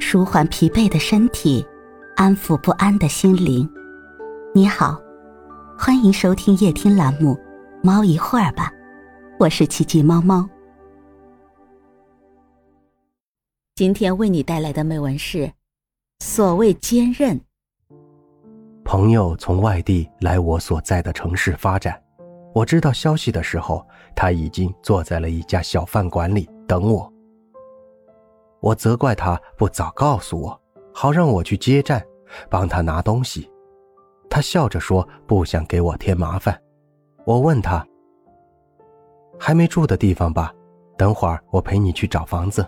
舒缓疲惫的身体，安抚不安的心灵。你好，欢迎收听夜听栏目《猫一会儿吧》，我是奇迹猫猫。今天为你带来的美文是：所谓坚韧。朋友从外地来我所在的城市发展，我知道消息的时候，他已经坐在了一家小饭馆里等我。我责怪他不早告诉我，好让我去接站，帮他拿东西。他笑着说不想给我添麻烦。我问他：“还没住的地方吧？等会儿我陪你去找房子。”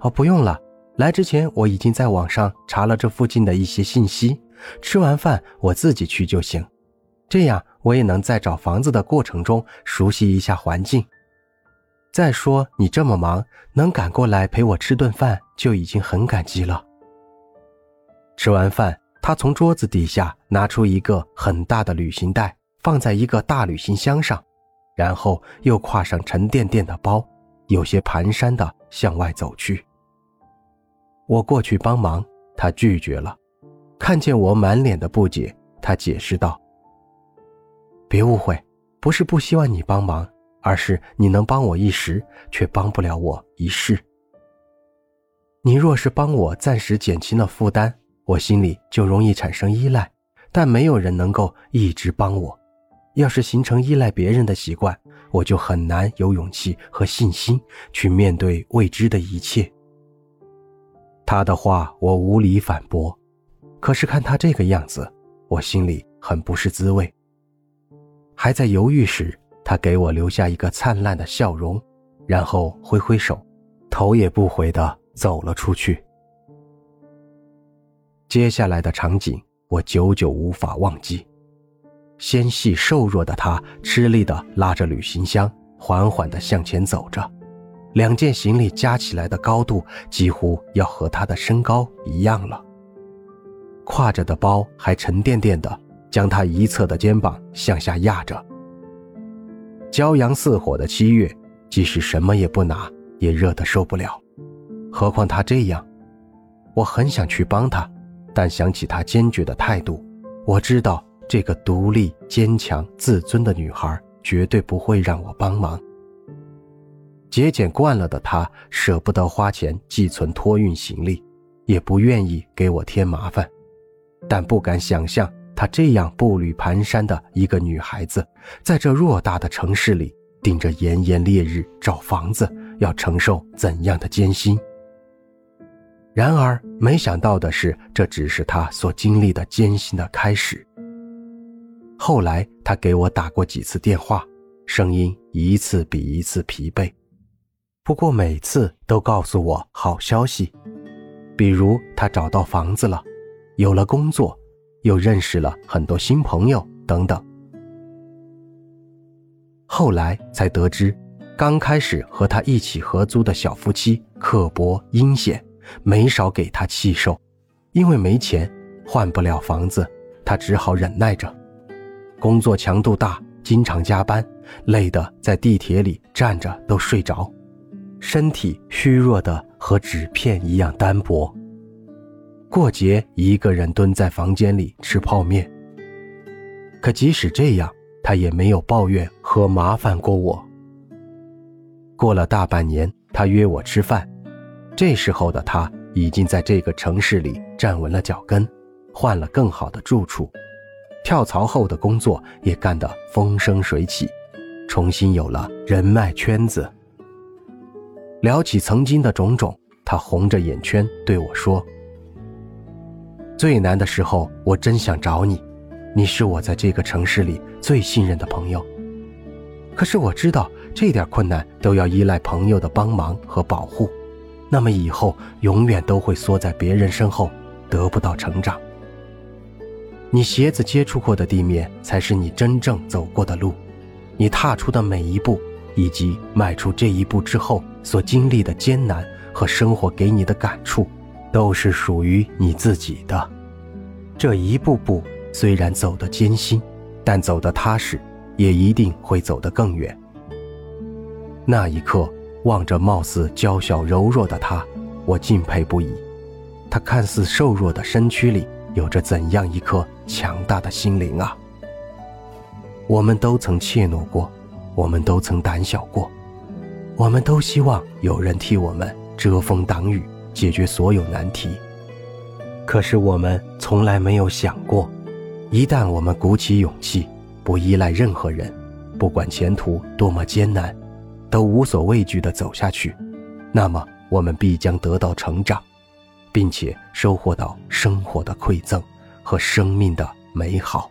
哦，不用了。来之前我已经在网上查了这附近的一些信息，吃完饭我自己去就行。这样我也能在找房子的过程中熟悉一下环境。再说你这么忙，能赶过来陪我吃顿饭就已经很感激了。吃完饭，他从桌子底下拿出一个很大的旅行袋，放在一个大旅行箱上，然后又挎上沉甸甸的包，有些蹒跚的向外走去。我过去帮忙，他拒绝了。看见我满脸的不解，他解释道：“别误会，不是不希望你帮忙。”而是你能帮我一时，却帮不了我一世。你若是帮我暂时减轻了负担，我心里就容易产生依赖，但没有人能够一直帮我。要是形成依赖别人的习惯，我就很难有勇气和信心去面对未知的一切。他的话我无力反驳，可是看他这个样子，我心里很不是滋味。还在犹豫时。他给我留下一个灿烂的笑容，然后挥挥手，头也不回的走了出去。接下来的场景我久久无法忘记。纤细瘦弱的他吃力的拉着旅行箱，缓缓的向前走着，两件行李加起来的高度几乎要和他的身高一样了。挎着的包还沉甸甸的，将他一侧的肩膀向下压着。骄阳似火的七月，即使什么也不拿，也热得受不了。何况他这样，我很想去帮他，但想起他坚决的态度，我知道这个独立、坚强、自尊的女孩绝对不会让我帮忙。节俭惯了的她，舍不得花钱寄存托运行李，也不愿意给我添麻烦，但不敢想象。她这样步履蹒跚的一个女孩子，在这偌大的城市里，顶着炎炎烈日找房子，要承受怎样的艰辛？然而，没想到的是，这只是她所经历的艰辛的开始。后来，她给我打过几次电话，声音一次比一次疲惫，不过每次都告诉我好消息，比如她找到房子了，有了工作。又认识了很多新朋友等等，后来才得知，刚开始和他一起合租的小夫妻刻薄阴险，没少给他气受。因为没钱，换不了房子，他只好忍耐着。工作强度大，经常加班，累得在地铁里站着都睡着，身体虚弱的和纸片一样单薄。过节一个人蹲在房间里吃泡面。可即使这样，他也没有抱怨和麻烦过我。过了大半年，他约我吃饭，这时候的他已经在这个城市里站稳了脚跟，换了更好的住处，跳槽后的工作也干得风生水起，重新有了人脉圈子。聊起曾经的种种，他红着眼圈对我说。最难的时候，我真想找你，你是我在这个城市里最信任的朋友。可是我知道，这点困难都要依赖朋友的帮忙和保护，那么以后永远都会缩在别人身后，得不到成长。你鞋子接触过的地面，才是你真正走过的路，你踏出的每一步，以及迈出这一步之后所经历的艰难和生活给你的感触。都是属于你自己的。这一步步虽然走得艰辛，但走得踏实，也一定会走得更远。那一刻，望着貌似娇小柔弱的他，我敬佩不已。他看似瘦弱的身躯里，有着怎样一颗强大的心灵啊！我们都曾怯懦过，我们都曾胆小过，我们都希望有人替我们遮风挡雨，解决所有难题。可是我们从来没有想过，一旦我们鼓起勇气，不依赖任何人，不管前途多么艰难，都无所畏惧地走下去，那么我们必将得到成长，并且收获到生活的馈赠和生命的美好。